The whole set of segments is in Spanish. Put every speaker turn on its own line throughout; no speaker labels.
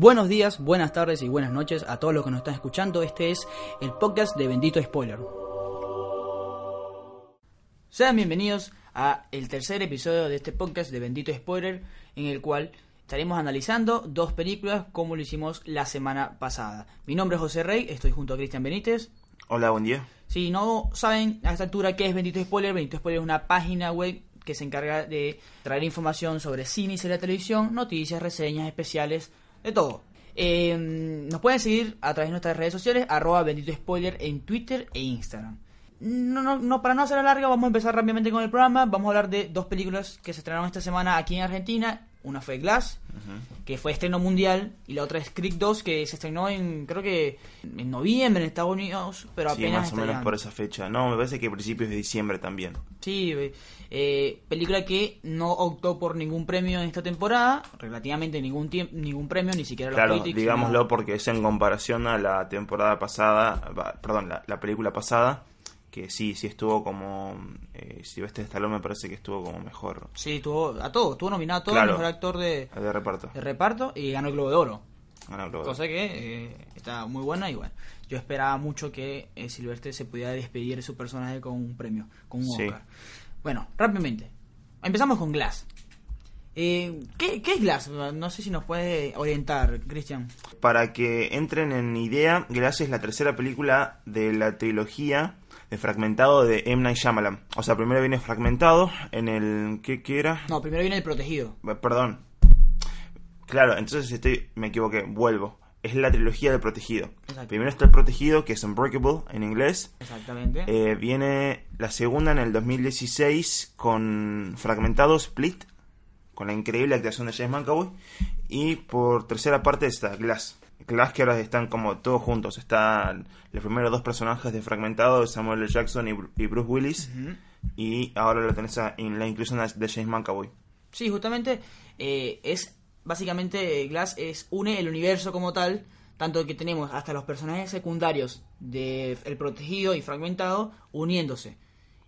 Buenos días, buenas tardes y buenas noches a todos los que nos están escuchando. Este es el podcast de Bendito Spoiler. Sean bienvenidos a el tercer episodio de este podcast de Bendito Spoiler, en el cual estaremos analizando dos películas como lo hicimos la semana pasada. Mi nombre es José Rey, estoy junto a Cristian Benítez.
Hola, buen día.
Si no saben a esta altura qué es Bendito Spoiler, Bendito Spoiler es una página web que se encarga de traer información sobre cine y serie de televisión, noticias, reseñas especiales, de todo. Eh, nos pueden seguir a través de nuestras redes sociales, arroba bendito spoiler en Twitter e Instagram. No, no, no, para no hacer larga, vamos a empezar rápidamente con el programa. Vamos a hablar de dos películas que se estrenaron esta semana aquí en Argentina. Una fue Glass, que fue estreno mundial, y la otra es Creek 2, que se estrenó en, creo que en noviembre en Estados Unidos, pero
Sí,
apenas
más o menos por esa fecha. No, me parece que a principios de diciembre también.
Sí, eh, película que no optó por ningún premio en esta temporada, relativamente ningún ningún premio, ni siquiera los
Claro,
Critics,
digámoslo porque es en comparación a la temporada pasada, perdón, la, la película pasada, que sí, sí estuvo como... Eh, Silvestre Stallone me parece que estuvo como mejor
Sí, tuvo a todo, estuvo nominado a todo,
Claro.
mejor actor de,
de reparto.
de reparto y ganó el Globo de Oro.
Ganó el Globo.
Cosa que eh, está muy buena y bueno, yo esperaba mucho que eh, Silvestre se pudiera despedir de su personaje con un premio, con un
Sí.
Oscar. Bueno, rápidamente. Empezamos con Glass. Eh, ¿qué, qué es Glass? No sé si nos puede orientar, Cristian.
Para que entren en idea, Glass es la tercera película de la trilogía de Fragmentado de M. Night Shyamalan. O sea, primero viene Fragmentado en el... ¿Qué, qué era?
No, primero viene El Protegido.
Eh, Perdón. Claro, entonces estoy, me equivoqué, vuelvo. Es la trilogía del protegido. Primero está el protegido, que es Unbreakable en inglés.
Exactamente.
Eh, viene la segunda en el 2016 con Fragmentado Split, con la increíble actuación de James McAvoy. Y por tercera parte está Glass. Glass que ahora están como todos juntos. Están los primeros dos personajes de Fragmentado, Samuel L. Jackson y, Bru- y Bruce Willis. Y ahora lo tenés en la inclusión de James McAvoy.
Sí, justamente eh, es básicamente Glass es une el universo como tal, tanto que tenemos hasta los personajes secundarios de El Protegido y Fragmentado uniéndose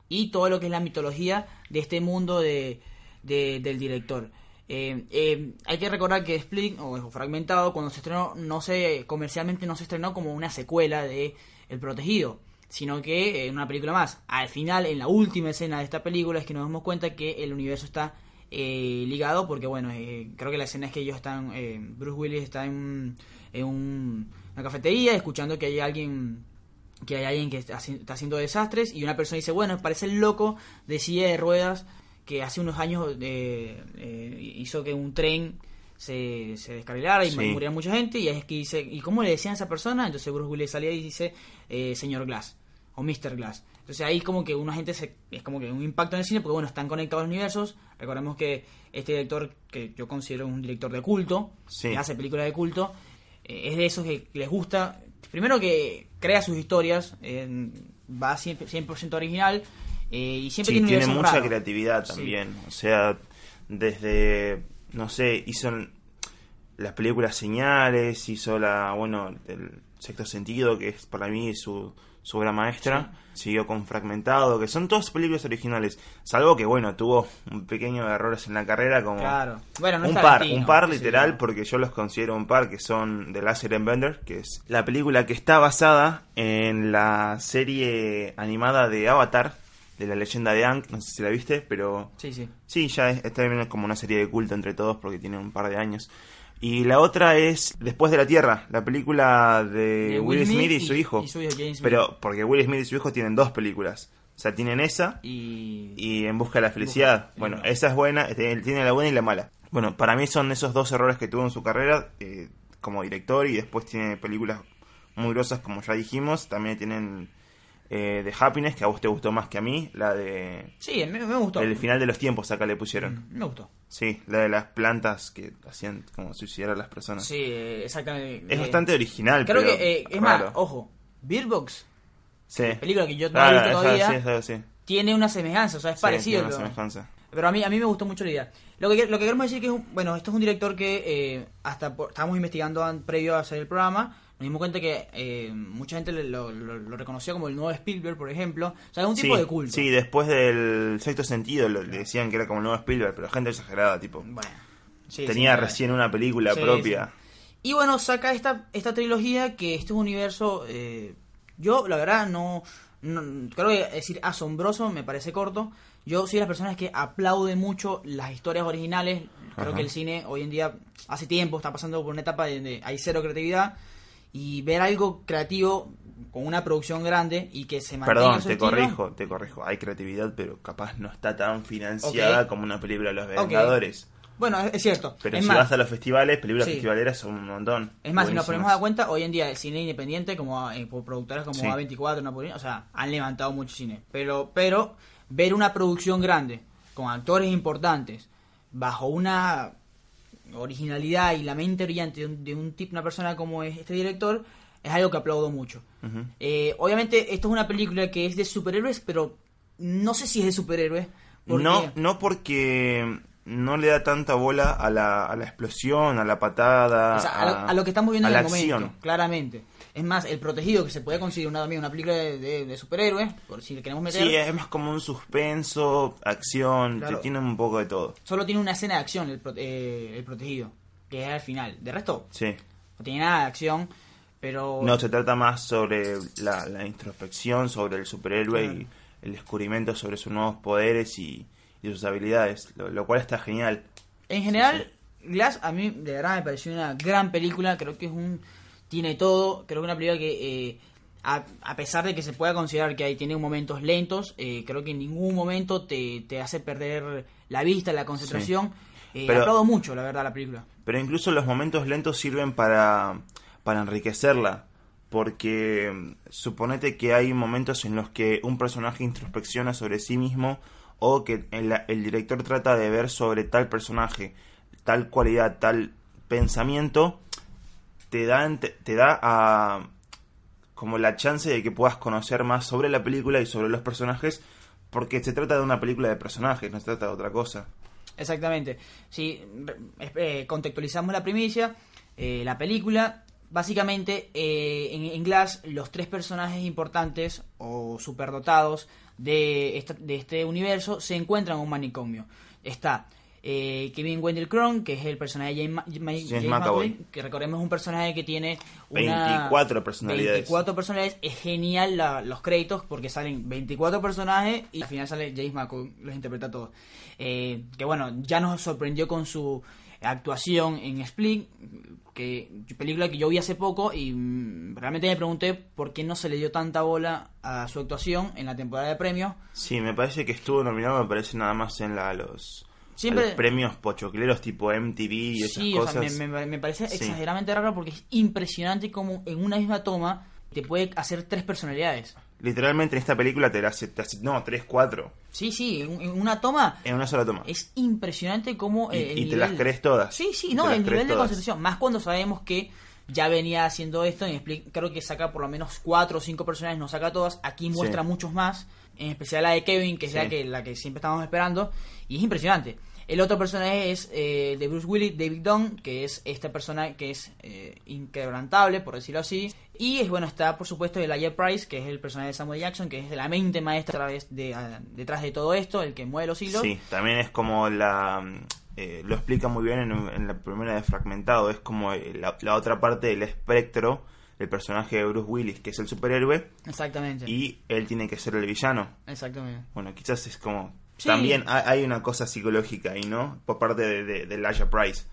y todo lo que es la mitología de este mundo de, de- del director. Eh, eh, hay que recordar que Split o Fragmentado cuando se estrenó no se comercialmente no se estrenó como una secuela de El Protegido sino que eh, una película más. Al final, en la última escena de esta película, es que nos damos cuenta que el universo está eh, ligado, porque bueno, creo que la escena es que ellos están, Bruce Willis está en, en un- una cafetería escuchando que hay alguien que hay alguien que está haciendo desastres y una persona dice, bueno, parece el loco de silla de ruedas que hace unos años eh, eh, hizo que un tren se, se descarrilara y
Sí.
muriera mucha gente y es que dice, ¿y cómo le decían a esa persona? Entonces Bruce Willis salía y dice, eh, señor Glass o Mr. Glass. Entonces ahí como que una gente se, es como que un impacto en el cine porque bueno, están conectados los universos. Recordemos que este director, que yo considero un director de culto,
Sí.
que hace películas de culto, eh, es de esos que les gusta, primero que crea sus historias, eh, va 100%, 100% original eh, y siempre
Sí,
tiene
mucha
raro.
creatividad
Sí.
también. O sea, desde, no sé, hizo las películas Señales, hizo la, bueno, el Sexto Sentido, que es para mí su, su obra maestra. Siguió con Fragmentado, que son todas películas originales. Salvo que, bueno, tuvo un pequeño errores en la carrera, como
Claro. Bueno, no
un par, un par
sí.
literal, porque yo los considero un par, que son The Last Airbender, que es la película que está basada en la serie animada de Avatar, de la leyenda de Aang, no sé si la viste, pero
Sí, sí.
sí, ya es, está bien como una serie de culto entre todos, porque tiene un par de años. Y la otra es Después de la Tierra, la película de,
De
Will Smith y su hijo.
Y su hijo.
Pero porque Will Smith y su hijo tienen dos películas. O sea, tienen esa
Y...
y En Busca de la Felicidad.
Busca-
Bueno,
no.
esa es buena, tiene tiene la buena y la mala. Bueno, para mí son esos dos errores que tuvo en su carrera eh, como director y después tiene películas muy grosas como ya dijimos. También tienen eh, The Happiness, que a vos te gustó más que a mí. La de...
Sí, me, me gustó.
El final de los tiempos acá le pusieron.
Mm, Me gustó.
Sí, la de las plantas que hacían como suicidar a las personas.
Sí, eh, exactamente.
Es
Eh,
bastante original,
Creo
pero
que, eh, es
raro.
más, ojo, Beer Box,
Sí.
película que yo no
Ah,
he visto todavía,
sí, esa- sí.
tiene una semejanza, o sea, es parecido.
tiene una
pero-
semejanza.
Pero a mí, a mí me gustó mucho la idea. Lo que, lo que queremos decir que es un, bueno, esto es un director que hasta por- estábamos investigando an- previo a hacer el programa, nos dimos cuenta que eh, mucha gente lo, lo- lo reconocía como el nuevo Spielberg, por ejemplo. O sea, es un tipo
sí,
de culto.
Sí, después del sexto sentido lo- le decían que era como el nuevo Spielberg, pero gente exagerada, tipo.
Bueno, sí,
tenía
sí,
recién una película propia.
Y bueno, saca esta, esta trilogía que este es un universo, eh, yo la verdad no, no- creo que decir asombroso me parece corto. Yo soy de las personas que aplaude mucho las historias originales. Creo
Ajá.
que el cine hoy en día, hace tiempo, está pasando por una etapa donde hay cero creatividad. Y ver algo creativo con una producción grande y que se mantenga
Perdón, te
estilo,
corrijo, te corrijo. Hay creatividad, pero capaz no está tan financiada
Ok.
como una película de los. Vengadores.
Bueno, es, cierto.
Pero
es
si
más,
vas a los festivales, películas
Sí.
festivaleras son un montón.
Es más, si nos
Buenísimas.
ponemos a cuenta, hoy en día el cine independiente, como eh, por productoras como
Sí.
A24, Napoleón, o sea, han levantado mucho cine. Pero, pero ver una producción grande, con actores importantes, bajo una originalidad y la mente brillante de un, de un tipo, una persona como es este director, es algo que aplaudo mucho. Eh, obviamente, esto es una película que es de superhéroes, pero no sé si es de superhéroes. porque-
No, no porque no le da tanta bola a la, a la explosión, a la patada,
O sea, a, lo, a lo que estamos viendo
a
en
la
el momento,
acción.
claramente. Es más, el protegido que se puede conseguir una, una película de, de- de superhéroes, por si le queremos meter,
Sí, es más como un suspenso, acción,
Claro.
tiene un poco de todo.
solo tiene una escena de acción el, pro- eh, el protegido, que es al final. De resto,
Sí.
no tiene nada de acción, pero...
No, se trata más sobre la, la introspección, sobre el superhéroe
Claro.
y el descubrimiento sobre sus nuevos poderes y, y sus habilidades, lo, lo cual está genial.
En general, Glass a mí de verdad me pareció una gran película, creo que es un... Tiene todo, creo que una película que... eh, a, a pesar de que se pueda considerar que ahí tiene momentos lentos, eh, creo que en ningún momento te, te hace perder la vista, la concentración. Eh,
Pero-
aplaudo mucho, la verdad, la película.
Pero incluso los momentos lentos sirven para, para enriquecerla. Porque mm, suponete que hay momentos en los que un personaje introspecciona sobre sí mismo o que el, el director trata de ver sobre tal personaje, tal cualidad, tal pensamiento, te da, te da a, como la chance de que puedas conocer más sobre la película y sobre los personajes, porque se trata de una película de personajes, no se trata de otra cosa.
Exactamente. Si eh, contextualizamos la primicia, eh, la película, básicamente eh, en, en Glass los tres personajes importantes o superdotados de, esta- de este universo se encuentran en un manicomio. Está eh, Kevin Wendell Crumb, que es el personaje de James, Ma- Ma- James
McAvoy.
McAvoy, que recordemos es un personaje que tiene una
24 personalidades.
24 personalidades. Es genial la- los créditos porque salen 24 personajes y al final sale James McAvoy, los interpreta todos. Eh, que bueno, ya nos sorprendió con su actuación en Split, que película que yo vi hace poco y mm, realmente me pregunté por qué no se le dio tanta bola a su actuación en la temporada de premios.
Sí, me parece que estuvo nominado, me parece nada más en la, los,
Siempre-
los premios pochocleros tipo MTV y esas
Sí, o sea,
cosas.
me, me- me parece
Sí.
exageradamente raro porque es impresionante como en una misma toma te puede hacer tres personalidades.
Literalmente en esta película te hace, te hace- no, 3, 4,
Sí, sí, en, en una toma
en una sola toma.
es impresionante como
Y-
eh, el
y te las crees todas.
Sí, sí,
Y
no, el nivel de
todas.
concentración, más cuando sabemos que ya venía haciendo esto Split, creo que saca por lo menos cuatro o cinco personajes, no saca todas, aquí muestra
Sí.
muchos más, en especial la de Kevin, que es la
Sí.
que la que siempre estábamos esperando, y es impresionante. El otro personaje es eh, de Bruce Willis, David Dunn, que es esta persona que es eh, inquebrantable, por decirlo así. Y es bueno, está por supuesto Elijah Price, que es el personaje de Samuel Jackson, que es la mente maestra de, a- detrás de todo esto, el que mueve los hilos.
Sí, también es como la... eh, lo explica muy bien en, en la primera de Fragmentado, es como eh, la, la otra parte del espectro del personaje de Bruce Willis, que es el superhéroe,
Exactamente.
y él tiene que ser el villano.
Exactamente.
Bueno, quizás es como...
Sí.
También hay, una cosa psicológica ahí, ¿no? Por parte de, de, de Elijah Price.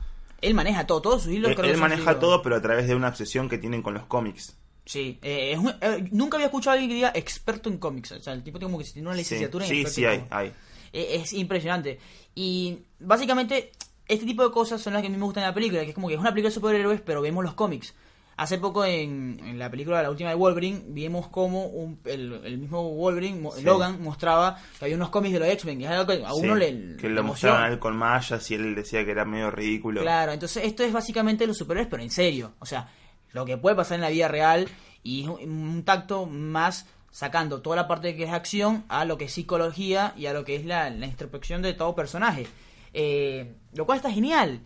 Él maneja todo, todos sus hilos.
Él,
creo que
él maneja
hilos.
todo, pero a través de una obsesión que tienen con los cómics.
Sí, eh, es un- eh, nunca había escuchado a alguien que diga experto en cómics. O sea, el tipo tiene como que tiene una
Sí,
licenciatura en
sí, sí
en
hay,
cómics.
hay.
Eh, es impresionante. Y básicamente, este tipo de cosas son las que a mí me gustan en la película, que es como que es una película de superhéroes, pero vemos los cómics. Hace poco en, en la película, la última de Wolverine, vimos como un, el, el mismo Wolverine,
Sí.
Logan, mostraba que había unos cómics de los X-Men, y es algo que a uno
Sí,
le,
que lo mostraban a él con mallas y él decía que era medio ridículo.
Claro, entonces esto es básicamente los superhéroes, pero en serio. O sea, lo que puede pasar en la vida real y es un, tacto más sacando toda la parte que es acción a lo que es psicología y a lo que es la, la introspección de todo personaje. Eh, lo cual está genial.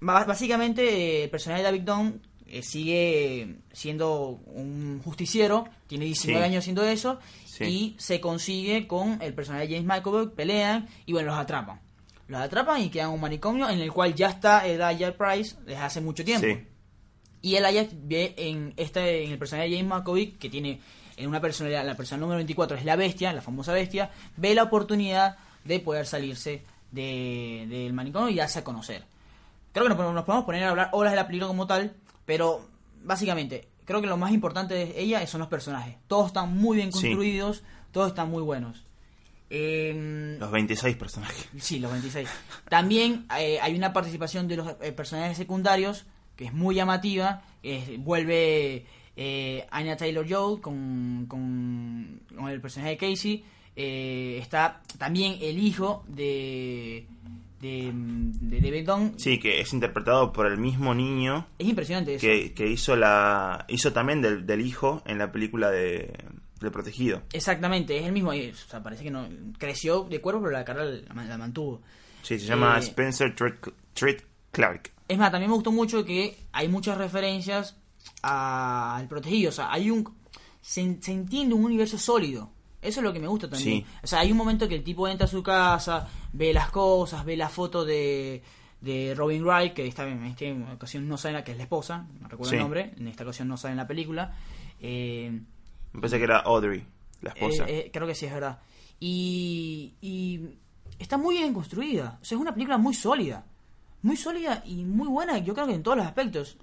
Básicamente, eh, el personaje de David Dunn eh, sigue siendo un justiciero, tiene 19
Sí.
años haciendo eso,
Sí.
y se consigue con el personaje de James McAvoy, pelean y bueno, los atrapan. Los atrapan y quedan en un manicomio en el cual ya está Elijah Price desde hace mucho tiempo.
Sí.
Y el Ajax ve en este en el personaje de James McAvoy, que tiene en una personalidad, la persona número 24 es la bestia, la famosa bestia, ve la oportunidad de poder salirse de- del manicomio y darse a conocer. Creo que nos, podemos- nos podemos poner a hablar horas de la película como tal, pero básicamente creo que lo más importante de ella son los personajes. Todos están muy bien
Sí.
construidos, todos están muy buenos. Em,
Los 26 personajes.
Sí, los 26. También eh, hay una participación de los eh, personajes secundarios que es muy llamativa. vuelve eh, Anya Taylor Joy con, con, con el personaje de Casey. eh, está también el hijo de, de, de.
Sí, que es interpretado por el mismo niño
Es impresionante eso.
que, que hizo la hizo también del, del hijo en la película de, de Protegido.
Exactamente, es el mismo. O sea, parece que no creció de cuerpo, pero la cara la, la mantuvo.
Sí, se llama
Eh,
Spencer Treat, Clark.
Es más, también me gustó mucho que hay muchas referencias al protegido. O sea, hay un. Se, se entiende un universo sólido. Eso es lo que me gusta también.
Sí.
O sea, hay un momento que el tipo entra a su casa, ve las cosas, ve la foto de, de Robin Wright, que esta, en esta ocasión no sabe la que es la esposa, no recuerdo
Sí.
el nombre, en esta ocasión no sale en la película. Eh,
Me parece que era Audrey, la esposa.
eh, eh, creo que sí, es verdad. Y, y está muy bien construida. O sea, es una película muy sólida. Muy sólida y muy buena, yo creo que en todos los aspectos.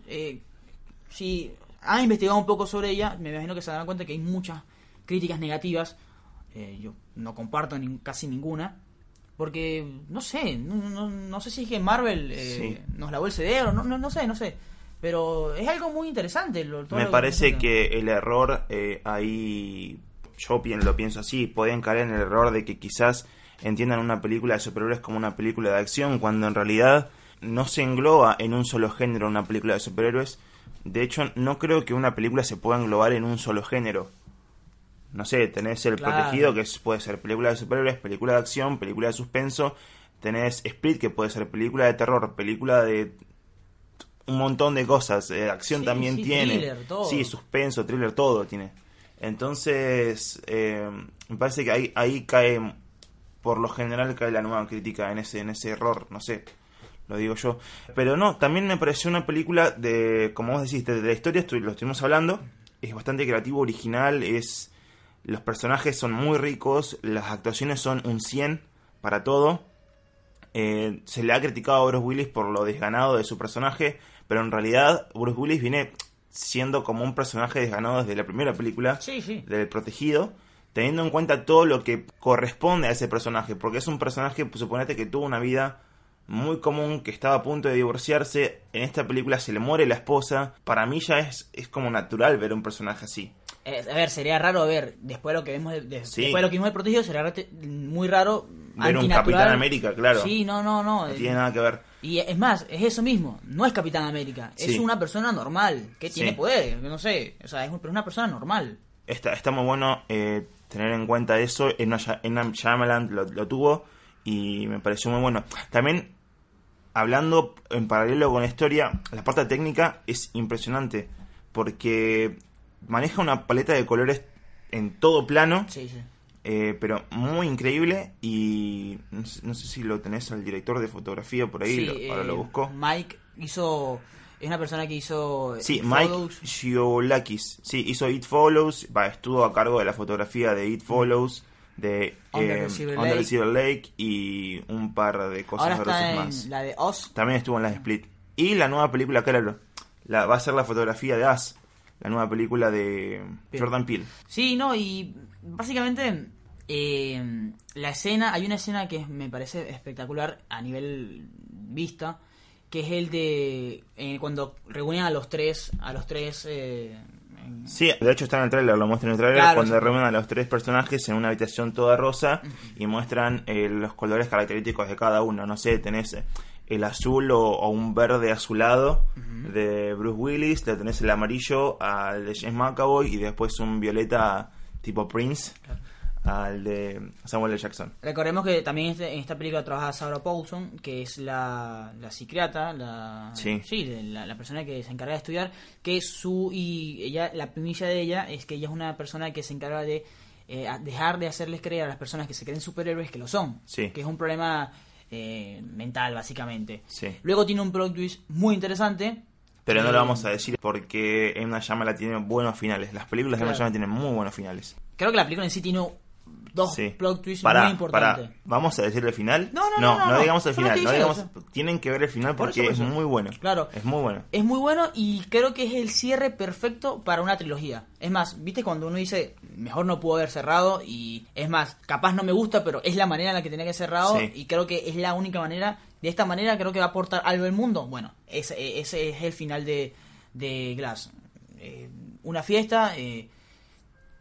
Si han investigado un poco sobre ella, me imagino que se darán cuenta que hay muchas críticas negativas. Eh, yo no comparto ni- casi ninguna. Porque, no sé, no, no, no sé si es que Marvel eh,
Sí.
nos lavó el cerebro, no, no, no sé, no sé. Pero es algo muy interesante. lo- todo
Me
lo
parece que el error eh, ahí, yo pi- lo pienso así, pueden caer en el error de que quizás entiendan una película de superhéroes como una película de acción, cuando en realidad no se engloba en un solo género una película de superhéroes. De hecho, no creo que una película se pueda englobar en un solo género. No sé, tenés El
Claro.
Protegido, que es- puede ser película de superhéroes, película de acción, película de suspenso. Tenés Split, que puede ser película de terror, película de un montón de cosas. eh, acción
Sí,
también
sí,
tiene.
thriller, todo.
Sí, suspenso, thriller, todo tiene. Entonces, eh, me parece que ahí, ahí cae, por lo general, cae la nueva crítica en ese, en ese error, no sé, lo digo yo. Pero no, también me pareció una película de, como vos decís, de, de la historia, lo estuvimos hablando, es bastante creativo, original, es los personajes son muy ricos, las actuaciones son un 100 para todo. Eh, se le ha criticado a Bruce Willis por lo desganado de su personaje, pero en realidad Bruce Willis viene siendo como un personaje desganado desde la primera película
Sí, sí.
del protegido, teniendo en cuenta todo lo que corresponde a ese personaje, porque es un personaje, suponete que tuvo una vida muy común, que estaba a punto de divorciarse, en esta película se le muere la esposa, para mí ya es, es como natural ver un personaje así.
Eh, a ver, sería raro ver, después de lo que vemos de, de-
Sí.
después de lo que vimos de protegido, sería muy raro
Ver un. Capitán América, claro.
Sí, no, no, no.
No tiene nada que ver.
Y es más, es eso mismo, no es Capitán América, es una persona normal, que tiene
Sí.
poderes, no sé, o sea, es un- pero es una persona normal.
Está, está muy bueno eh, tener en cuenta eso. En en Shyamalan lo, lo tuvo y me pareció muy bueno. También, hablando en paralelo con la historia, la parte técnica es impresionante porque maneja una paleta de colores en todo plano,
Sí, sí.
eh, pero muy increíble y no sé, no sé si lo tenés al director de fotografía por ahí,
Sí,
lo- ahora
eh,
lo busco.
Mike hizo, es una persona que hizo...
Sí,
eh,
Mike
Follows.
Giolakis. Sí, hizo It Follows. Va, estuvo a cargo de la fotografía de It Follows, de
Under the
eh,
Silver
Under
Lake.
Silver Lake y un par de cosas
Ahora está en
más.
la de Oz.
También estuvo en las Split. Y la nueva película, claro, la, va a ser la fotografía de As, la nueva película de
Peele.
Jordan Peele.
Sí, no, y básicamente eh, la escena, hay una escena que me parece espectacular a nivel vista, que es el de eh, cuando reúnen a los tres, a los tres... eh,
Sí, de hecho está en el trailer, lo muestran en el trailer
Claro,
cuando
sí.
reúnen a los tres personajes en una habitación toda rosa y muestran eh, los colores característicos de cada uno. No sé, tenés el azul o, o un verde azulado de Bruce Willis, le tenés el amarillo al de James McAvoy y después un violeta tipo Prince al de Samuel L. Jackson.
Recordemos que también este- en esta película trabaja Sarah Paulson, que es la, la psiquiatra, la,
Sí.
de la, la persona que se encarga de estudiar, que su y ella la primicia de ella es que ella es una persona que se encarga de eh, dejar de hacerles creer a las personas que se creen superhéroes que lo son,
Sí.
que es un problema eh, mental básicamente.
Sí.
Luego tiene un plot twist muy interesante
Pero no lo vamos a decir porque M. Night Shyamalan tiene buenos finales. Las películas de M. Night
Claro.
Shyamalan tienen muy buenos finales.
Creo que la película en sí tiene dos
Sí.
plot twists
Pará,
muy importantes.
pará. ¿Vamos a decir el final?
No, no, no, no, no.
digamos el final. No digamos, tienen que ver el final
Por
porque
eso, por
es muy bueno.
Claro.
Es muy bueno.
Es muy bueno y creo que es el cierre perfecto para una trilogía. Es más, viste cuando uno dice, mejor no pudo haber cerrado y es más, capaz no me gusta, pero es la manera en la que tenía que haber cerrado
Sí.
y creo que es la única manera. De esta manera creo que va a aportar algo al mundo. Bueno, ese, ese es el final de, de Glass. Eh, una fiesta... Eh,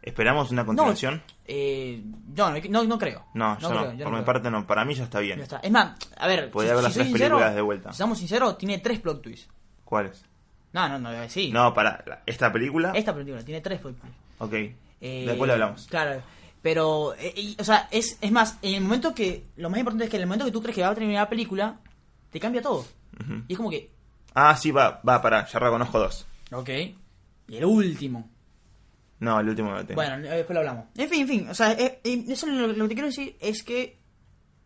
¿Esperamos una
no,
continuación?
eh, yo no, no, no creo.
No, yo no.
creo, yo
Por mi
creo.
parte no. Para mí ya está bien.
Ya está. Es más, a ver,
Podría ver las
soy
tres
sincero,
películas de vuelta.
Si estamos sinceros, tiene tres plot twists.
¿Cuáles?
No, no, no, eh, sí.
No, para esta película.
Esta película tiene tres plot twists.
Ok.
Eh,
Después lo hablamos.
Claro, pero, eh, y- o sea, es, es más, en el momento que, lo más importante es que en el momento que tú crees que va a terminar la película, te cambia todo. Y es como que,
Ah, sí, va, va, para. Ya reconozco dos.
ok, y el último.
No, el último no lo tengo.
Bueno, eh, después lo hablamos. En fin, en fin, o sea, eh, eh, eso lo, lo que te quiero decir es que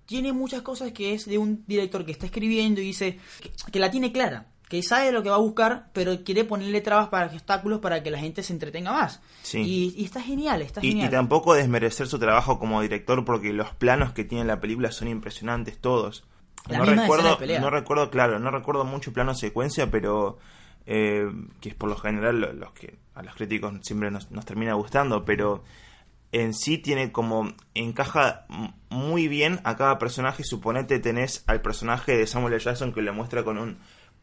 tiene muchas cosas que es de un director que está escribiendo y dice que, que la tiene clara, que sabe lo que va a buscar, pero quiere ponerle trabas para obstáculos para que la gente se entretenga más.
Sí.
Y, y está genial, está
Y, y
genial.
tampoco desmerecer su trabajo como director porque los planos que tiene la película son impresionantes todos.
La
no recuerdo, no recuerdo, claro, no recuerdo mucho plano secuencia, pero eh, que es por lo general lo- los que a los críticos siempre nos, nos termina gustando, pero en sí tiene como encaja muy bien a cada personaje. Suponete tenés al personaje de Samuel L. Jackson que le muestra con un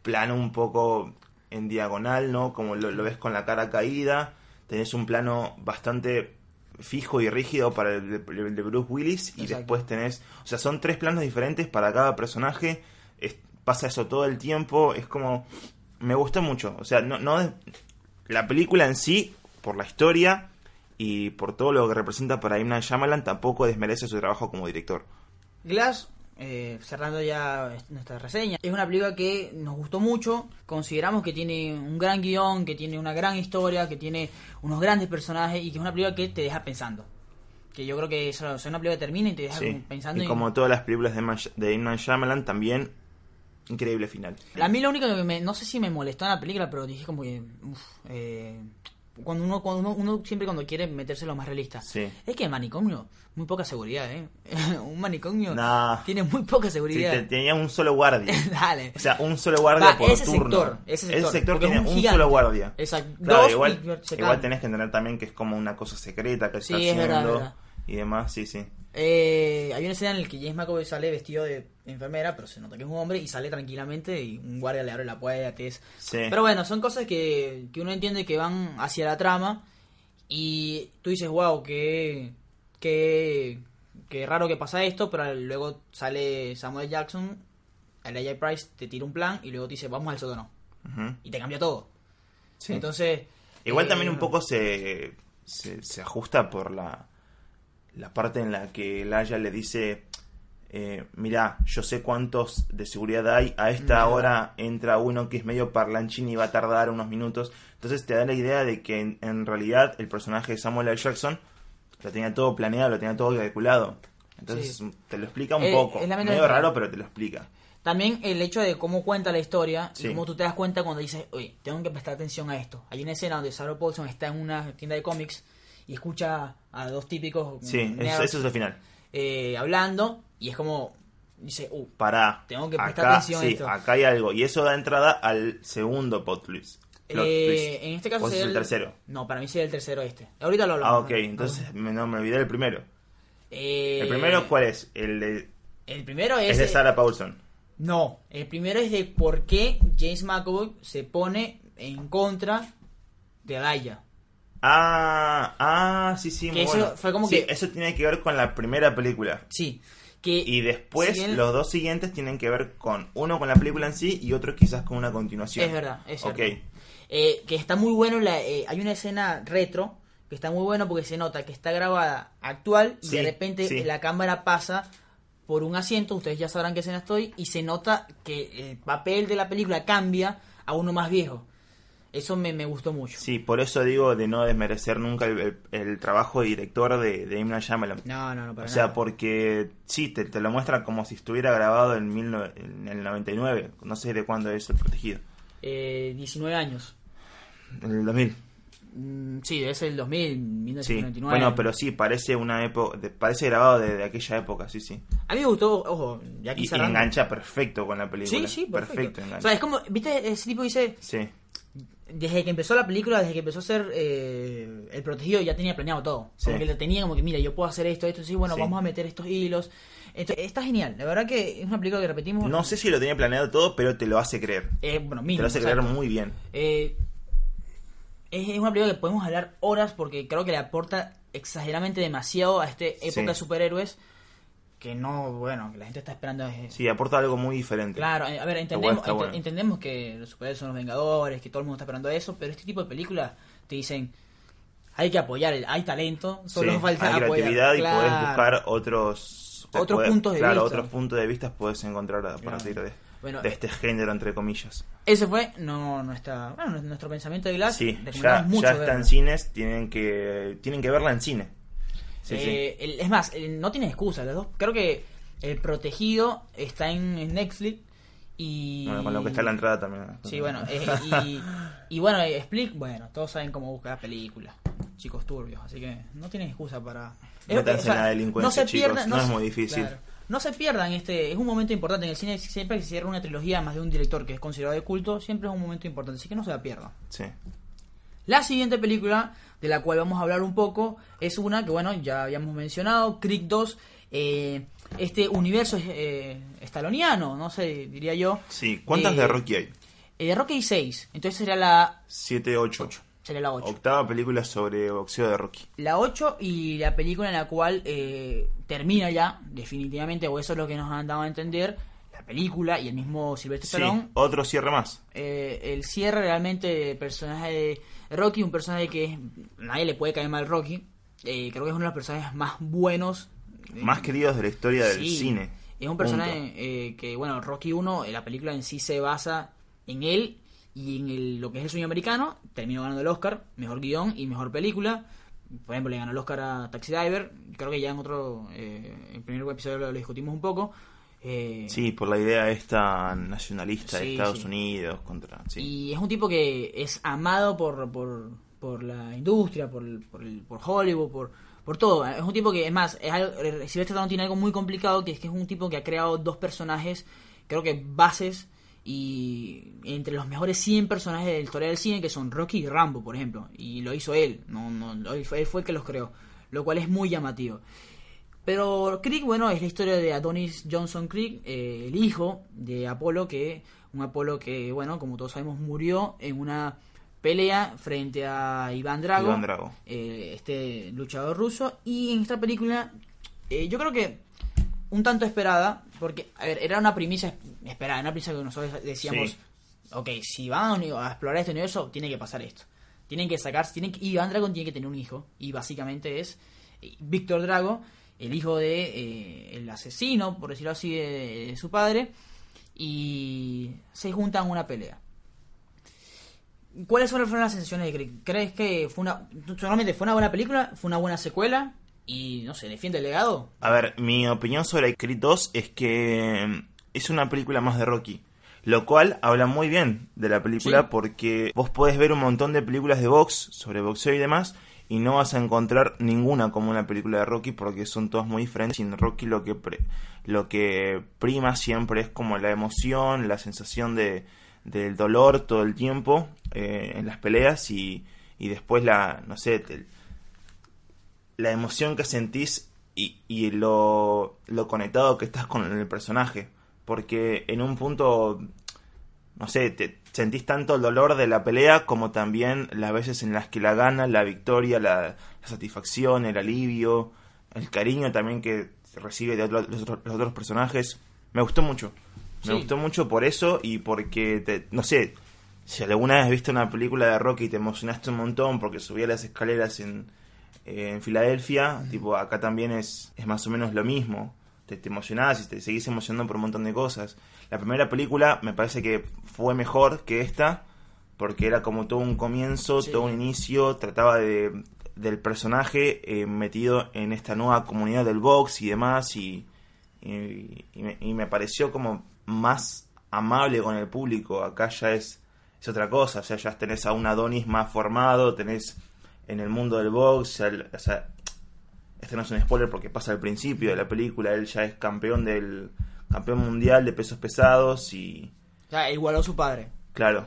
plano un poco en diagonal, ¿no? Como lo, lo ves con la cara caída. Tenés un plano bastante fijo y rígido para el de, el de Bruce Willis y
Exacto.
después tenés, o sea, son tres planos diferentes para cada personaje. Es- pasa eso todo el tiempo, es como me gustó mucho, o sea, no no la película en sí por la historia y por todo lo que representa para. Night Shyamalan tampoco desmerece su trabajo como director.
Glass, eh, cerrando ya nuestra reseña, es una película que nos gustó mucho. Consideramos que tiene un gran guion, que tiene una gran historia, que tiene unos grandes personajes y que es una película que te deja pensando. Que yo creo que es es una película que termina y te deja
Sí.
pensando.
Y como todas las películas de, de M. Night Shyamalan también increíble final.
A mí lo único que me, no sé si me molestó en la película, pero dije como que, uf, eh, cuando uno, cuando uno, uno siempre cuando quiere meterse lo más realista.
Sí.
Es que el manicomio, muy poca seguridad, ¿eh? un manicomio
Nah.
tiene muy poca
Sí,
seguridad.
te- tenía un solo guardia.
Dale.
O sea, un solo guardia
Va,
por
ese
turno.
sector, ese sector,
tiene
un
solo guardia.
Exacto.
Claro, igual, igual tenés que entender también que es como una cosa secreta que
Sí,
está
es
haciendo
verdad.
Y demás, sí, sí.
Eh, hay una escena en la que James McAvoy sale vestido de enfermera, pero se nota que es un hombre y sale tranquilamente y un guardia le abre la puerta. Es...
Sí.
Pero bueno, son cosas que, que uno entiende que van hacia la trama y tú dices, wow, qué, qué, qué raro que pasa esto, pero luego sale Samuel Jackson, Elijah Price te tira un plan y luego te dice, vamos al sótano.
Ujú.
Y te cambia todo.
Sí.
Entonces...
Igual
eh,
también un poco se, se, se ajusta por la, la parte en la que Laia le dice, eh, mira, yo sé cuántos de seguridad hay, a esta hora entra uno que es medio parlanchín y va a tardar unos minutos. Entonces te da la idea de que en, en realidad el personaje de Samuel L. Jackson lo tenía todo planeado, lo tenía todo calculado. Entonces
Sí.
te lo explica un
Eh,
poco.
es la
Medio raro, pero te lo explica.
También el hecho de cómo cuenta la historia
Sí.
y cómo tú te das cuenta cuando dices, oye, tengo que prestar atención a esto. Hay una escena donde Sarah Paulson está en una tienda de cómics y escucha a dos típicos
Sí, eso,
nerds,
eso es el final.
eh, hablando y es como, dice, uh,
Para.
Tengo que prestar
acá,
atención a
sí,
esto.
acá hay algo. Y eso da entrada al segundo twist. Plot
eh, en este caso
¿O ese
sería
es el tercero.
No, para mí sería el tercero este. Ahorita lo hablamos.
Ah, ok. Entonces me, no me olvidé del primero.
Eh,
¿El primero cuál es? El de,
El primero es...
es de Sarah Paulson.
No, el primero es de por qué James McAvoy se pone en contra de Gaia.
Ah, ah, sí, sí,
Que
muy
eso
bueno.
fue como
Sí,
que-
eso tiene que ver con la primera película.
Sí, que...
Y después
si bien-
los dos siguientes tienen que ver con uno con la película en sí y otro quizás con una continuación.
Es verdad, es cierto.
Ok.
Eh, que está muy bueno, la, eh, hay una escena retro que está muy bueno porque se nota que está grabada actual y
Sí,
de repente
sí.
la cámara pasa por un asiento, ustedes ya sabrán qué escena estoy, y se nota que el papel de la película cambia a uno más viejo. Eso me, me gustó mucho.
Sí, por eso digo de no desmerecer nunca el, el- el trabajo de director de, de. Night Shyamalan.
No, no, no, para
O sea,
nada.
porque sí, te, te lo muestra como si estuviera grabado en, 19 en el 99. No sé de cuándo es el protegido.
eh, 19 años.
En el 2000.
Mm, sí, debe ser el 2000,
Sí.
1999.
Bueno, pero sí, parece una época, parece grabado de, de aquella época, sí, sí.
A mí me gustó, ojo, ya aquí
Y, y engancha perfecto con la película.
Sí, sí, perfecto.
engancha.
o sea, es como, ¿viste? Ese tipo dice,
Sí,
desde que empezó la película, desde que empezó a ser eh, el protegido, ya tenía planeado todo.
Sí.
Como que lo tenía como que, mira, yo puedo hacer esto, esto, sí, bueno,
Sí.
vamos a meter estos hilos. Esto- está genial, la verdad que es una película que repetimos.
no sé si lo tenía planeado todo, pero te lo hace creer.
Eh, bueno,
Te
mínimo.
lo hace creer muy bien.
Eh, es, es una película que podemos hablar horas porque creo que le aporta exageradamente demasiado a esta época
Sí.
de superhéroes que no, bueno, que la gente está esperando.
Sí, aporta algo muy diferente.
Claro, a ver, entendemos, ent-
bueno.
entendemos que los superhéroes son los vengadores, que todo el mundo está esperando eso, pero este tipo de películas te dicen, hay que apoyar, el- hay talento, solo
Sí,
falta
hay
apoyar.
creatividad y
Claro.
podés buscar otros
Otros
podés-
puntos de
claro,
vista.
otros puntos de vista puedes encontrar a
Claro.
partir de,
Bueno,
de este género entre comillas.
Ese fue no, nuestra, bueno, nuestro pensamiento de Glass.
Sí, ya,
mucho
ya está en cines, tienen que tienen que verla en cine. Sí, sí.
Eh, el- es más, el- no tiene excusa. Los dos, creo que El Protegido está en, en Netflix y...
Bueno, con lo que está en la entrada también.
Sí, bueno, eh, y, y bueno, eh, Split, bueno, todos saben cómo buscar películas. Chicos turbios, así que no tienen excusa para...
Métanse en la delincuencia, chicos, no es
se-
muy difícil.
claro, no se pierdan este, es un momento importante en el cine, siempre que se cierra una trilogía más de un director que es considerado de culto, siempre es un momento importante, así que no se la pierdan.
Sí.
La siguiente película de la cual vamos a hablar un poco es una que, bueno, ya habíamos mencionado, Creek 2. eh, este universo es eh, estaloniano, no sé, diría yo.
Sí, ¿cuántas
Eh,
de Rocky hay?
Eh, de Rocky hay 6, entonces sería la,
7, 8.
sería la 8.
Octava película sobre boxeo de Rocky.
La 8 y la película en la cual eh, termina ya, definitivamente, o eso es lo que nos han dado a entender, la película y el mismo Silvestre
Sí,
Stallone.
otro cierre más.
eh, el cierre realmente personaje de Rocky, un personaje que nadie le puede caer mal Rocky. eh, creo que es uno de los personajes más buenos. eh,
Más queridos de la historia del cine.
Es un personaje eh, que, bueno, Rocky 1, eh, la película en sí se basa en él y en el- lo que es el sueño americano. Terminó ganando el Oscar, mejor guion y mejor película. Por ejemplo, le ganó el Oscar a Taxi Driver. Creo que ya en otro, eh, en el primer episodio lo, lo discutimos un poco. Eh,
Sí, por la idea esta nacionalista de Estados
sí.
Unidos contra... Sí.
Y es un tipo que es amado por, por, por la industria, por, el- por, el- por Hollywood, por, por todo. Es un tipo que, es más, es algo, Sylvester Stallone tiene algo muy complicado, que es que es un tipo que ha creado dos personajes, creo que bases, y entre los mejores 100 personajes de la historia del cine, que son Rocky y Rambo, por ejemplo. Y lo hizo él, no, no, él fue el que los creó, lo cual es muy llamativo. Pero Creek, bueno, es la historia de Adonis Johnson Creek, eh, el hijo de Apolo, que un Apolo que, bueno, como todos sabemos, murió en una pelea frente a Iván Drago,
Iván Drago.
eh, este luchador ruso. Y en esta película, eh, yo creo que un tanto esperada, porque, a ver, era una primicia esperada, una primicia que nosotros decíamos,
Sí.
ok, si van a explorar este universo, tiene que pasar esto. Tienen que sacar, tienen que, Iván Drago tiene que tener un hijo, y básicamente es Víctor Drago, el hijo de eh, el asesino, por decirlo así, de, de su padre, y se juntan una pelea. ¿Cuáles fueron las sensaciones de Creed? ¿Crees que fue una, solamente fue una buena película, fue una buena secuela y no sé, defiende el legado?
A ver, mi opinión sobre Creed 2 es que mm, es una película más de Rocky. Lo cual habla muy bien de la película
Sí.
porque vos podés ver un montón de películas de box sobre boxeo y demás y no vas a encontrar ninguna como una película de Rocky porque son todas muy diferentes. Y en Rocky lo que, pre- lo que prima siempre es como la emoción, la sensación de, del dolor todo el tiempo eh, en las peleas y, y después la, no sé, la emoción que sentís y, y lo, lo conectado que estás con el personaje. Porque en un punto, no sé, te sentís tanto el dolor de la pelea como también las veces en las que la gana, la victoria, la, la satisfacción, el alivio, el cariño también que recibe de otro- los, otros, los otros personajes. Me gustó mucho. Me
Sí.
gustó mucho por eso y porque, te, no sé, si alguna vez viste una película de Rocky y te emocionaste un montón porque subía las escaleras en, eh, en Filadelfia, tipo acá también es, es más o menos lo mismo. Te, te emocionás y te seguís emocionando por un montón de cosas. La primera película me parece que fue mejor que esta porque era como todo un comienzo,
Sí.
todo un inicio, trataba de del personaje eh, metido en esta nueva comunidad del box y demás y, y, y me, y me pareció como más amable con el público. Acá ya es es otra cosa. O sea, ya tenés a un Adonis más formado, tenés en el mundo del box, el- o sea, este no es un spoiler porque pasa al principio de la película, él ya es campeón del campeón mundial de pesos pesados y
sea, igualó a su padre.
claro,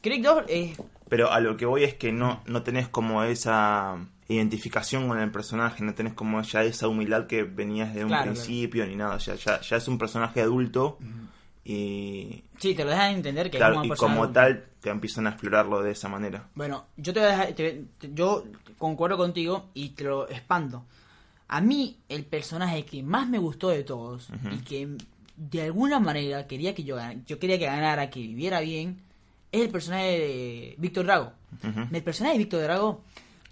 Creed 2 es...
pero a lo que voy es que no no tenés como esa identificación con el personaje, no tenés como ya esa humildad que venías de un
Claro,
principio ni nada, o sea, ya, ya es un personaje adulto y
Sí, te lo dejan entender que
claro,
es una
y como
adulta.
tal te empiezan a explorarlo de esa manera.
Bueno, yo te voy a dejar- te- te- yo concuerdo contigo y te lo expando. A mí el personaje que más me gustó de todos y que de alguna manera quería que yo yo quería que ganara, que viviera bien, es el personaje de Víctor Drago. El personaje de Víctor Drago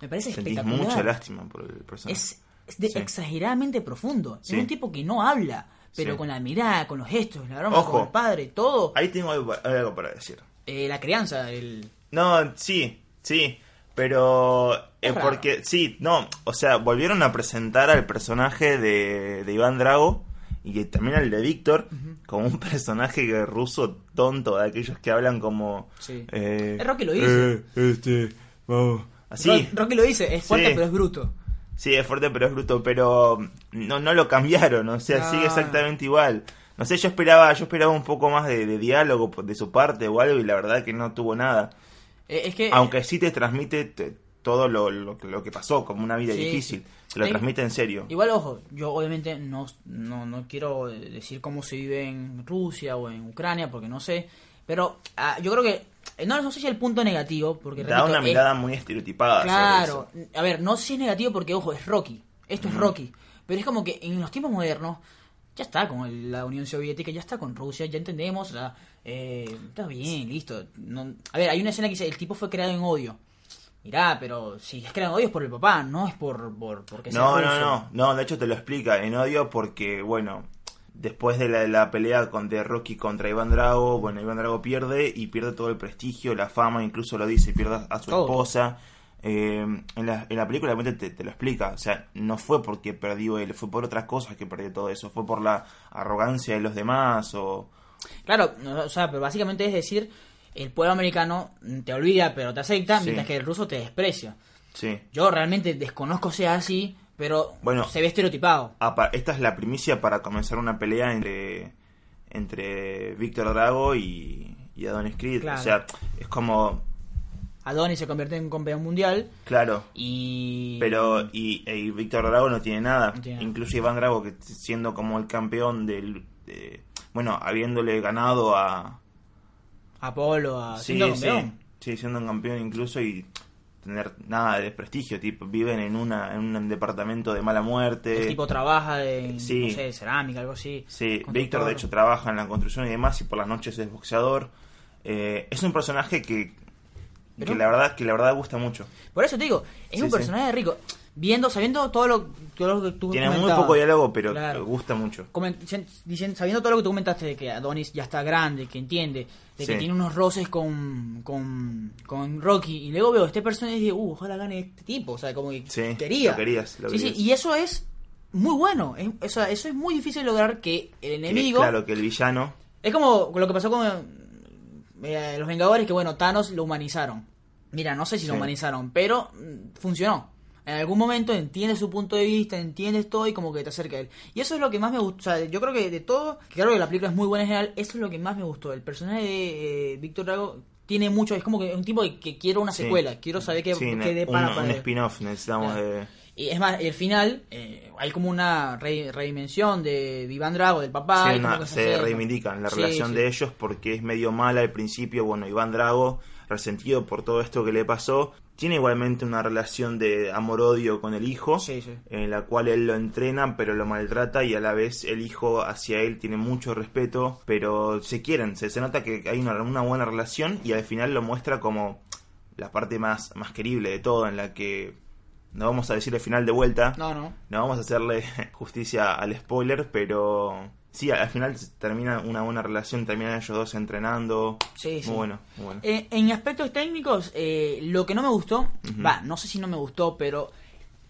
me parece
Sentís
espectacular.
mucha lástima por el personaje.
es, es de
Sí.
exageradamente profundo.
Sí.
Es un tipo que no habla, pero
Sí.
con la mirada, con los gestos, la broma
Ojo.
con el padre, todo.
Ahí tengo algo, algo para decir.
Eh, la crianza, el...
No, sí, sí, pero
Es
eh,
raro.
porque sí, no, o sea, volvieron a presentar al personaje de, de Iván Drago y también al de Víctor como un personaje que- ruso tonto, de aquellos que hablan como
Sí.
eh,
Es Rocky lo dice.
eh, este, vamos, así.
Ro- Rocky lo dice, es fuerte
Sí.
pero es bruto.
Sí, es fuerte pero es bruto, pero no, no lo cambiaron, o sea, sigue exactamente igual. No sé, yo esperaba, yo esperaba un poco más de, de diálogo de su parte o algo y la verdad que no tuvo nada.
Eh, es que
Aunque sí te transmite te- todo lo, lo, que- lo que pasó, como una vida
Sí,
difícil.
sí.
Te lo transmite en serio.
Igual, ojo, yo obviamente no, no, no quiero eh, decir cómo se vive en Rusia o en Ucrania, porque no sé. Pero ah, yo creo que. eh, No, no sé si el punto negativo, porque.
Da
repito,
una
es-
mirada muy estereotipada. sobre
Claro,
eso.
a ver, no sé si es negativo porque, ojo, es Rocky. Esto es Rocky. Pero es como que en los tiempos modernos. Ya está con el- la Unión Soviética, ya está con Rusia, ya entendemos, o sea, eh, está bien, listo. No- a ver, hay una escena que dice, el tipo fue creado en odio. Mirá, pero si es creado en odio es por el papá, no es por, por porque sea
No, no, no, no, de hecho te lo explica en odio porque, bueno, después de la, la pelea con, de Rocky contra Iván Drago, bueno, Iván Drago pierde y pierde todo el prestigio, la fama, incluso lo dice, pierde a su
Todo.
esposa. Eh, en, la, en la película realmente te, te lo explica, o sea, no fue porque perdió él, fue por otras cosas que perdió todo eso, fue por la arrogancia de los demás o...
Claro, no, o sea, pero básicamente es decir, el pueblo americano te olvida pero te acepta,
Sí.
mientras que el ruso te desprecia.
Sí.
Yo realmente desconozco sea así, pero
Bueno.
se ve estereotipado.
Esta es la primicia para comenzar una pelea entre, entre Víctor Drago y, y Adonis Creed.
Claro.
O sea, es como,
Adonis se convierte en campeón mundial
claro,
y...
pero y, y Víctor Drago no tiene nada.
No tiene nada.
Incluso Iván Drago, que siendo como el campeón del... de- bueno, habiéndole ganado a...
Apolo a
Sí,
siendo campeón.
sí, siendo un campeón incluso y tener nada de desprestigio, tipo, viven en una en un departamento de mala muerte.
El tipo trabaja en,
Sí.
no sé, cerámica, algo así.
Sí. Víctor de hecho trabaja en la construcción y demás y por las noches es boxeador. Eh, es un personaje que,
Pero-
que la verdad que la verdad gusta mucho.
Por eso te digo, es
Sí,
un personaje rico. Viendo, sabiendo todo lo, todo lo que tú
Tiene muy poco diálogo, pero
Claro.
gusta mucho.
Comen- dicen- dicen- sabiendo todo lo que tú comentaste de que Adonis ya está grande, que entiende, de que tiene unos roces con, con, con Rocky, y luego veo este personaje y digo, uh, ojalá gane este tipo, o sea, como que
Sí,
quería.
lo querías, lo
sí,
querías.
y eso es muy bueno, es- o sea, eso es muy difícil lograr que el
Que,
enemigo...
claro, que el villano.
Es como lo que pasó con eh, los Vengadores, que bueno, Thanos lo humanizaron. Mira, no sé si lo humanizaron, pero mm, funcionó. En algún momento entiendes su punto de vista, entiendes todo y como que te acerca a él. Y eso es lo que más me gustó. O sea, yo creo que de todo, que claro que la película es muy buena en general, eso es lo que más me gustó. El personaje de eh, Víctor Drago tiene mucho, es como que es un tipo que, que quiero una
Sí.
secuela, quiero saber qué,
Sí,
qué
un,
para
un
él.
spin-off necesitamos
Claro.
de.
Y es más, el final, eh, hay como una re- redimensión de Iván Drago, del papá.
Sí, una- se reivindican la
Sí,
relación
sí.
de ellos porque es medio mala al principio. Bueno, Iván Drago, resentido por todo esto que le pasó, tiene igualmente una relación de amor-odio con el hijo,
Sí, sí.
en la cual él lo entrena pero lo maltrata y a la vez el hijo hacia él tiene mucho respeto, pero se quieren, se, se nota que hay una, una buena relación y al final lo muestra como la parte más, más querible de todo, en la que no vamos a decir el final de vuelta,
No, no.
no vamos a hacerle justicia al spoiler, pero sí, al final termina una buena relación, terminan ellos dos entrenando.
Sí, sí.
Muy bueno, muy bueno.
Eh, en aspectos técnicos, eh, lo que no me gustó, va, no sé si no me gustó, pero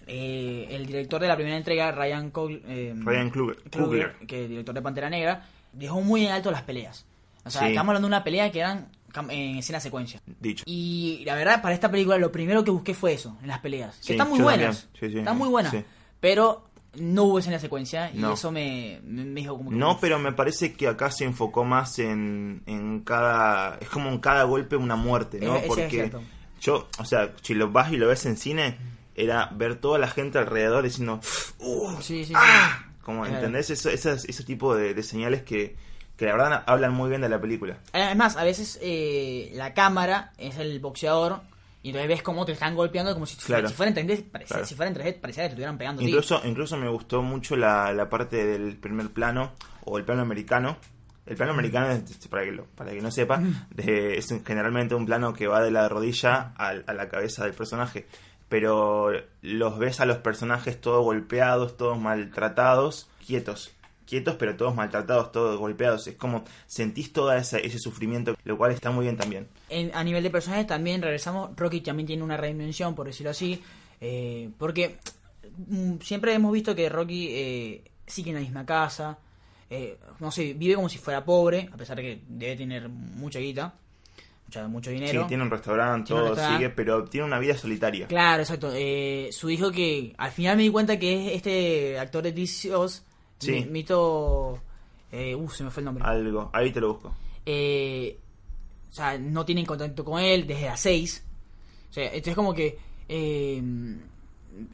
eh, el director de la primera entrega, Ryan, Cog- eh,
Ryan Kluger-
Kluger,
Coogler.
que es director de Pantera Negra, dejó muy en alto las peleas. O sea,
Sí.
estamos hablando de una pelea que eran en escena secuencia.
Dicho.
Y la verdad, para esta película lo primero que busqué fue eso, en las peleas. Que
Sí,
están muy buenas.
también. Sí, sí,
están muy buenas. Pero no hubo escena secuencia y
No.
eso me, me, me dijo como que...
No, pero me parece que acá se enfocó más en, en cada... Es como en cada golpe una muerte, ¿no?
Es
Porque
cierto.
yo, o sea, si lo vas y lo ves en cine, era ver toda la gente alrededor diciendo... "Uh,
Sí, sí, sí.
ah", Como. ¿entendés? Eso, esas- ese tipo de, de señales que, que la verdad hablan muy bien de la película.
Además, a veces eh, la cámara es el boxeador y entonces ves cómo te están golpeando como si,
Claro.
si fuera en 3D, parecía,
Claro.
si fuera en 3D, parecía que te estuvieran pegando. a.
Incluso, incluso me gustó mucho la, la parte del primer plano o el plano americano. El plano americano, es- para que, lo- para que no sepa, de- es generalmente un plano que va de la rodilla al- a, la cabeza del personaje. Pero los ves a los personajes todos golpeados, todos maltratados, quietos. Quietos, pero todos maltratados, todos golpeados. Es como sentís todo ese, ese sufrimiento, lo cual está muy bien también.
En- a nivel de personajes también regresamos, Rocky también tiene una redimensión, por decirlo así, eh, porque mm, siempre hemos visto que Rocky eh, sigue en la misma casa, eh, no sé, vive como si fuera pobre, a pesar de que debe tener mucha guita, mucha- mucho dinero.
Sí, tiene un restaurante,
Tiene un
todo
restaurante.
sigue, pero tiene una vida solitaria.
Claro, exacto. Eh, su hijo que al final me di cuenta que es este actor de DC Oz,
Sí.
mi- Mito... Eh, uh, se me fue el nombre.
Algo, ahí te lo busco.
Eh, o sea, no tienen contacto con él desde las 6. O sea, esto es como que... eh,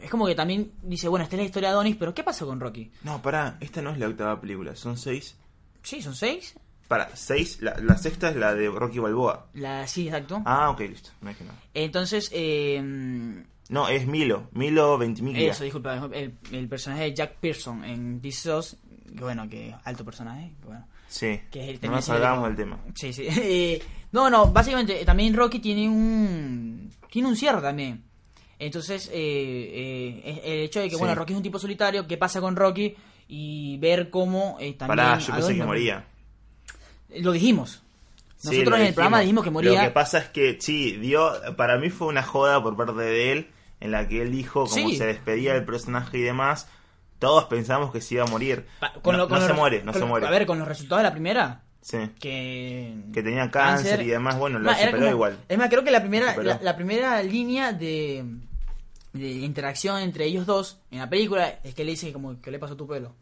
es como que también dice, bueno, esta es la historia de Adonis, pero ¿qué pasó con Rocky?
No, pará, esta no es la octava película, son seis.
Sí, son 6.
Para, seis, la, la sexta es la de Rocky Balboa.
La, sí, exacto.
Ah, ok, listo, no es que no.
Entonces, eh,
No, es Milo, Milo Ventimiglia.
eso, disculpa, el, el personaje de Jack Pearson en Oz, que bueno, que alto personaje, que bueno.
Sí,
Que es el
no nos
como-
del tema.
Sí, sí. Eh, no, no, básicamente eh, también Rocky tiene un tiene un cierre también. Entonces, eh, eh, el hecho de que,
Sí.
bueno, Rocky es un tipo solitario, ¿qué pasa con Rocky? Y ver cómo eh, también...
Pará, yo pensé que moría.
Lo dijimos.
Sí,
Nosotros
lo
en el programa dijimos que moría.
Lo que pasa es que, sí, dio, para mí fue una joda por parte de él, en la que él dijo cómo
Sí.
se despedía del personaje y demás. Todos pensamos que se iba a morir.
Pa- con
no
lo- con
no se muere, no se muere.
A ver, con los resultados de la primera,
Sí.
que...
Que tenía cáncer y demás, bueno, lo superó
como-
igual.
Es más, creo que la primera, la, la primera línea de, de interacción entre ellos dos en la película es que le dice como que le pasó tu pelo.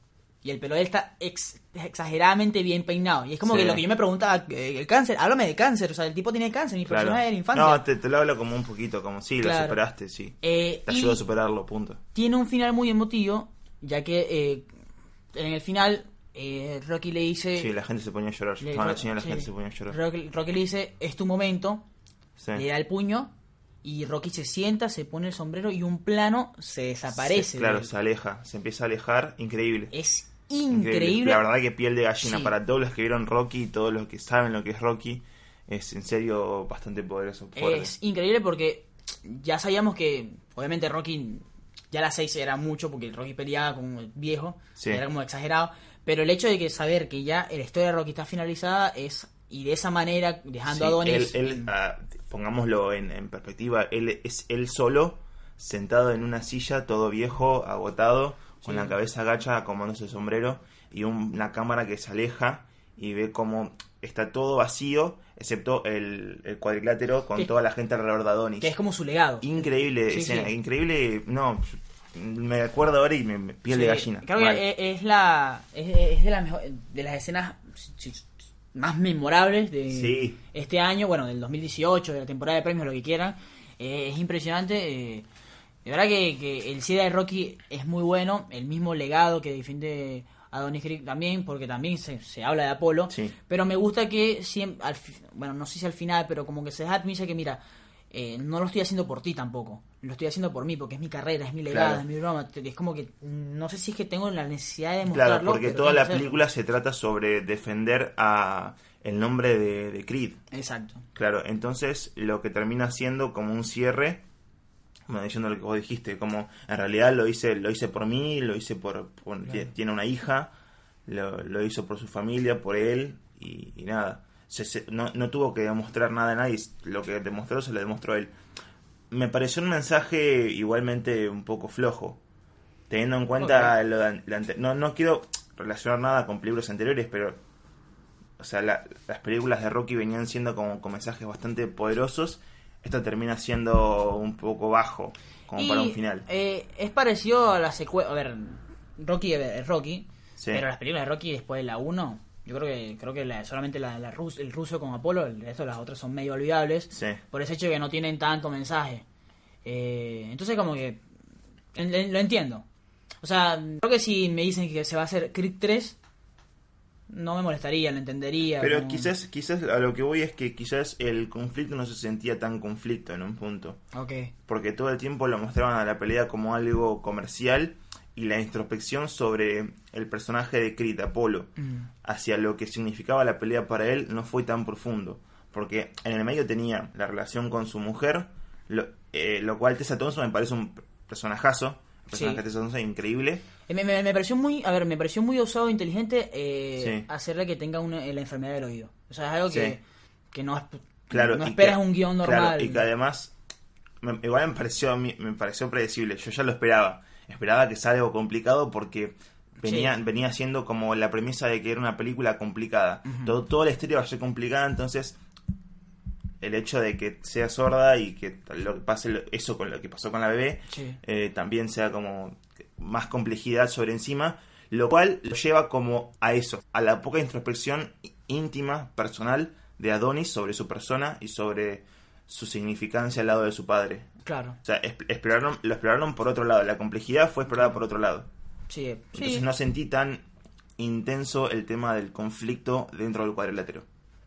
Y el pelo de él está ex- exageradamente bien peinado. Y es como
Sí.
que lo que yo me preguntaba, eh, el cáncer, háblame de cáncer, o sea, el tipo tiene cáncer, mi
Claro.
personaje de la infancia.
No, te, te lo hablo como un poquito, como sí,
Claro.
lo superaste, sí.
Eh,
Te ayudó a superarlo, punto.
tiene un final muy emotivo, ya que eh, en el final eh, Rocky le dice...
Sí, la gente se ponía a llorar.
le-
las señales, la
sí.
gente se ponía a llorar.
Rocky, Rocky le dice, es tu momento,
Sí.
le da el puño y Rocky se sienta, se pone el sombrero y un plano se desaparece.
Se- claro, se aleja, se empieza a alejar, increíble.
Es increíble.
La verdad que piel de gallina
Sí.
para todos los que vieron Rocky y todos los que saben lo que es Rocky, es en serio bastante poderoso. fuerte.
Es increíble porque ya sabíamos que, obviamente, Rocky ya a las 6 era mucho porque Rocky peleaba como el viejo,
Sí.
era como exagerado. Pero el hecho de que saber que ya la historia de Rocky está finalizada es. Y de esa manera, dejando
Sí,
a Adonis.
él, él, ah, pongámoslo en, en perspectiva, él es él solo, sentado en una silla, todo viejo, agotado, con
Sí.
la cabeza agacha, acomodándose el sombrero, y un- una cámara que se aleja y ve como está todo vacío, excepto el, el cuadrilátero con toda la gente alrededor de Adonis.
que es como su legado.
Increíble
Sí,
escena,
sí.
increíble, no, me acuerdo ahora y me, me- piel de gallina.
Creo que es, es la. Es, es de, las mejo- de las escenas más memorables de este año, bueno, del 2018, de la temporada de premios, lo que quieran. Eh, es impresionante. eh, de verdad que, que el de Rocky es muy bueno. El mismo legado que defiende Adonis Creek también, porque también se, se habla de Apolo.
Sí.
Pero me gusta que siempre. Al, bueno, no sé si al final, pero como que se dice que, mira. eh, no lo estoy haciendo por ti tampoco, lo estoy haciendo por mí, porque es mi carrera, es mi legado,
Claro.
es mi broma. Es como que mm, no sé si es que tengo la necesidad de demostrarlo.
Claro, porque toda la película se trata sobre defender a el nombre de, de Creed.
Exacto.
Claro, entonces lo que termina siendo como un cierre, bueno, diciendo lo que vos dijiste, como en realidad lo hice, lo hice por mí, lo hice por, por-
Claro.
tiene una hija, lo, lo hizo por su familia, por él y, y nada. Se- se- no, no tuvo que demostrar nada a nadie, lo que demostró se lo demostró él. Me pareció un mensaje igualmente un poco flojo, teniendo en cuenta lo de la no, no quiero relacionar nada con películas anteriores, pero o sea, la- las películas de Rocky venían siendo como con mensajes bastante poderosos, esto termina siendo un poco bajo, como
Y,
para un final.
eh, es parecido a la secuela. A ver, Rocky es Rocky.
Sí.
Pero las películas de Rocky después de la 1, yo creo que creo que la- solamente la, la rus- el ruso con Apolo, el resto de las otras son medio olvidables.
Sí.
Por ese hecho de que no tienen tanto mensaje. Eh, entonces, como que. en- en- Lo entiendo. O sea, creo que si me dicen que se va a hacer Creed 3, no me molestaría, lo entendería.
Pero
como-
quizás, quizás a lo que voy es que quizás el conflicto no se sentía tan conflicto en un punto.
Ok.
Porque todo el tiempo lo mostraban a la pelea como algo comercial y la introspección sobre el personaje de Creed, Apolo,
Mm.
hacia lo que significaba la pelea para él no fue tan profundo. Porque en el medio tenía la relación con su mujer, lo, eh, lo cual Tessa Thompson me parece un personajazo. Personaje de es increíble.
Eh, Me, me- me pareció muy, a ver, me pareció muy osado e inteligente eh, hacerle que tenga una, la enfermedad del oído. O sea, es algo que, que no,
Claro,
no esperas
que-
un guion
claro,
normal.
y que además, me- igual me pareció, me pareció predecible. Yo ya lo esperaba. Esperaba que sea algo complicado porque venía,
Sí.
venía siendo como la premisa de que era una película complicada. todo, toda la historia va a ser complicada, entonces el hecho de que sea sorda y que lo que pase eso con lo que pasó con la bebé
Sí.
eh, también sea como más complejidad sobre encima, lo cual lo lleva como a eso, a la poca introspección íntima, personal de Adonis sobre su persona y sobre su significancia al lado de su padre.
Claro,
O sea, exploraron, lo exploraron por otro lado, la complejidad fue explorada por otro lado.
sí.
Entonces
sí.
no sentí tan intenso el tema del conflicto dentro del cuadrilátero.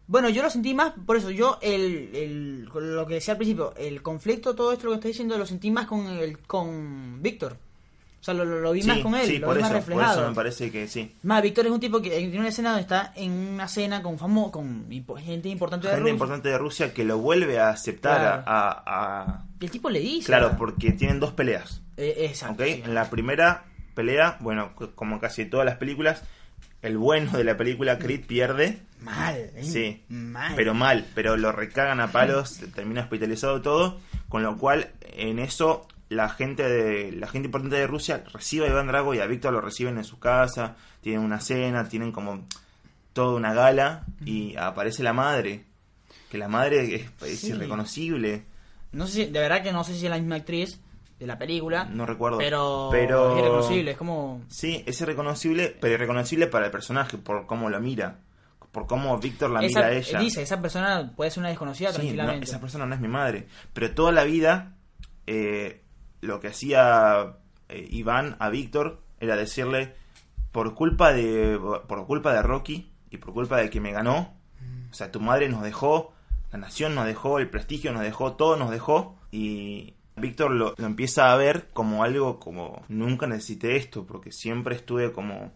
Bueno, yo lo sentí más, por eso yo, el, el, lo que decía al principio, el conflicto, todo esto lo que estoy diciendo, lo sentí más con el con Víctor. O sea, lo, lo- lo vi más con él,
sí,
lo
por
vi
eso,
más
por
reflejado.
eso me parece que sí.
Más, Víctor es un tipo que tiene una escena donde está en una cena con famo con gente importante de
Gente
Rusia.
importante de Rusia que lo vuelve a aceptar
Claro.
a- a,
Y el tipo le dice.
Claro, porque tienen dos peleas.
eh, exacto.
¿Ok?
sí.
En la primera pelea, bueno, como casi todas las películas, el bueno de la película Creed pierde.
Mal, eh,
Sí,
mal.
pero mal, pero lo recagan a palos, termina hospitalizado todo, con lo cual en eso la gente de la gente importante de Rusia recibe a Iván Drago y a Víctor lo reciben en su casa, tienen una cena, tienen como toda una gala y aparece la madre, que la madre es, es
Sí.
irreconocible.
No sé si, de verdad que no sé si es la misma actriz de la película.
No recuerdo.
Pero,
Pero-
es irreconocible, es como.
Sí, es irreconocible, pero irreconocible para el personaje, por cómo lo mira, por cómo Víctor la
esa,
mira a ella.
Dice, esa persona puede ser una desconocida
Sí, no,
tranquilamente.
esa persona no es mi madre. Pero toda la vida, eh, lo que hacía eh, Iván a Víctor era decirle, por culpa de por culpa de Rocky y por culpa de que me ganó, o sea, tu madre nos dejó, la nación nos dejó, el prestigio nos dejó, todo nos dejó y Víctor lo, lo empieza a ver como algo como nunca necesité esto porque siempre estuve como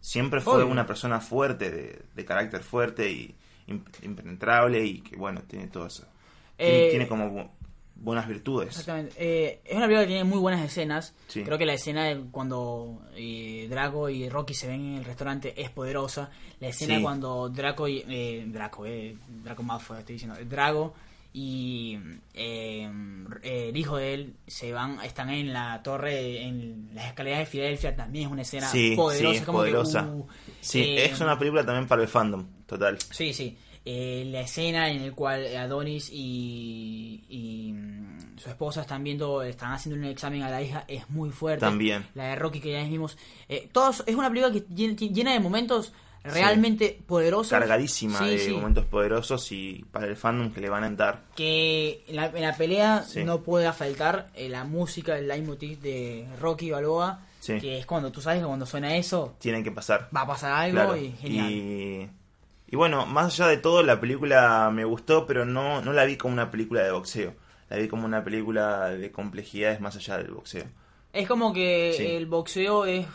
siempre fue
Obvio.
una persona fuerte de, de carácter fuerte y imp- impenetrable y que bueno tiene todo eso tiene,
Eh,
tiene como bu- buenas virtudes
Exactamente. Eh, es una película que tiene muy buenas escenas.
Sí.
Creo que la escena de cuando eh, Draco y Rocky se ven en el restaurante es poderosa. La escena
Sí.
cuando Draco y... eh, Draco, eh, Draco Malfoy, estoy diciendo. Drago y eh, eh, el hijo de él se van, están en la torre, en las escaleras de Filadelfia. También es una escena
sí
poderosa.
sí es
como que, uh,
sí
eh,
es una película también para el fandom total
Sí, sí. Eh, la escena en la cual Adonis y, y, mm, su esposa están viendo, están haciendo un examen a la hija es muy fuerte.
También.
La de Rocky que ya vimos. Eh, todos, es una película que llena de momentos realmente poderosos.
cargadísima
Sí,
de
sí.
momentos poderosos y para el fandom que le van a dar
Que en la, en la pelea
Sí.
no puede faltar eh, la música, el leitmotiv de Rocky Balboa.
Sí.
Que es cuando tú sabes que cuando suena eso
tienen que pasar
va a pasar algo
Claro.
y genial.
Y, y bueno, más allá de todo, la película me gustó, pero no, no la vi como una película de boxeo. La vi como una película de complejidades más allá del boxeo.
Es como que
Sí.
el boxeo es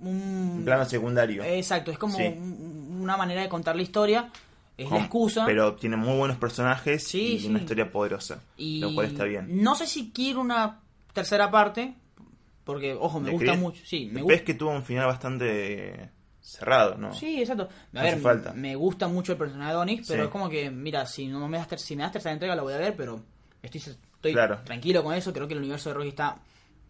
un...
Plano secundario.
Exacto, es como
Sí.
un- una manera de contar la historia, es
Con-
la excusa.
Pero tiene muy buenos personajes
Sí,
y
sí.
una historia poderosa.
y
Lo cual está bien.
No sé si quiero una tercera parte, porque, ojo, me
¿De
gusta mucho. Sí, me
Ves que tuvo un final bastante cerrado, ¿no?
Sí, exacto. A
No
ver,
falta.
me gusta mucho el personaje de Onix, pero es como que, mira, si no me das, ter- si me das tercera entrega la voy a ver, pero estoy, estoy
Claro.
tranquilo con eso. Creo que el universo de Rocky está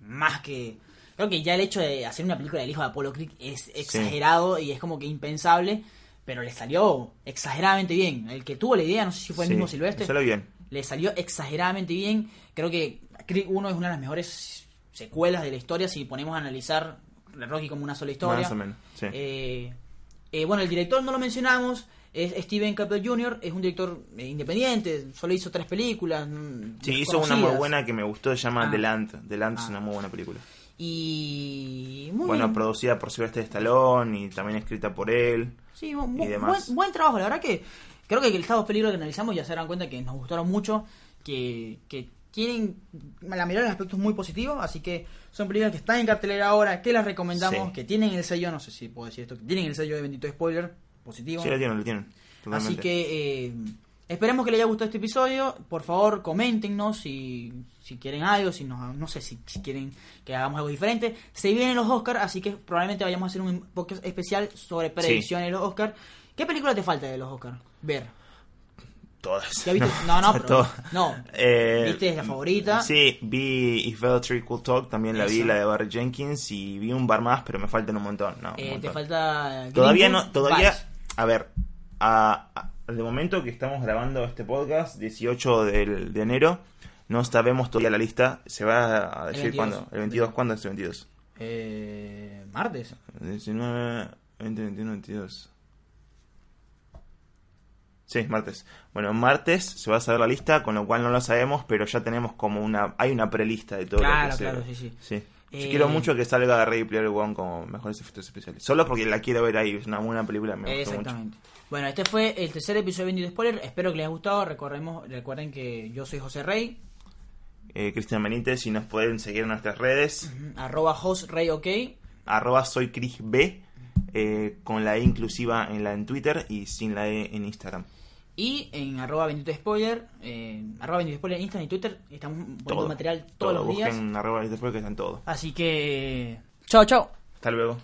más que... Creo que ya el hecho de hacer una película del hijo de Apollo Creed es exagerado y es como que impensable, pero le salió exageradamente bien. El que tuvo la idea, no sé si fue el
Sí,
mismo Silvestre,
le salió bien.
le salió exageradamente bien. Creo que Creed 1 es una de las mejores secuelas de la historia si ponemos a analizar Rocky como una sola historia.
Más o menos, sí.
Eh, eh, bueno, el director no lo mencionamos, es Steven Caple Jr., es un director eh, independiente, solo hizo tres películas. mm,
Sí, hizo una muy buena que me gustó, se llama
Ah.
The Land. The Land es
Ah.
una muy buena película.
Y. Muy
Bueno,
bien.
producida por Sylvester Stallone y también escrita por él.
Sí, bu-
y demás.
buen, buen trabajo, la verdad que creo que el estado de peligro que analizamos ya se darán cuenta que nos gustaron mucho, que, que tienen la mayoría de los aspectos muy positivos, así que son películas que están en cartelera ahora, que las recomendamos,
Sí.
que tienen el sello, no sé si puedo decir esto, que tienen el sello de bendito spoiler positivo.
Sí, lo tienen, lo tienen. Totalmente.
Así que eh, esperemos que les haya gustado este episodio. Por favor, coméntenos si, si quieren algo, si no, no sé si, si quieren que hagamos algo diferente. Se vienen los Oscars, así que probablemente vayamos a hacer un podcast especial sobre predicciones de los Oscars. ¿Qué película te falta de los Oscars? Ver.
Todas.
¿Ya viste? No, no, pero-
Todas.
no.
Eh,
¿Viste la favorita?
Sí, vi If Tree Could Talk, también la vi, la de Barry Jenkins, y vi un bar más, pero me faltan un montón. No, un
Eh, te falta.
Todavía no, todavía, a ver, a, a- de momento que estamos grabando este podcast, 18 del- de enero, no sabemos todavía la lista, se va a decir
22.
cuándo, el 22, ¿cuándo es el 22?
Eh, martes.
19, 20, 21, 22. Sí, martes. Bueno, martes se va a saber la lista, con lo cual no lo sabemos, pero ya tenemos como una... Hay una prelista de todo
Claro,
lo que
claro, sí, sí.
Sí. Yo
Eh,
quiero mucho que salga Ready Player One como mejores efectos especiales. Solo porque la quiero ver ahí, es una buena película, me gustó mucho.
Exactamente. Bueno, este fue el tercer episodio de Bendito Spoiler. Espero que les haya gustado. Recordemos, recuerden que yo soy José Rey,
Eh, Cristian Benítez, y nos pueden seguir en nuestras redes,
arroba hostreyoK. OK.
arroba soy Chris B, eh, con la E inclusiva en la en Twitter y sin la E en Instagram.
Y en arroba bendito spoiler, eh, arroba bendito spoiler en Instagram y Twitter. Estamos poniendo
Todo.
material todos
Todo.
los días.
Busquen arroba que están todos.
Así que... Chao, chao.
Hasta luego.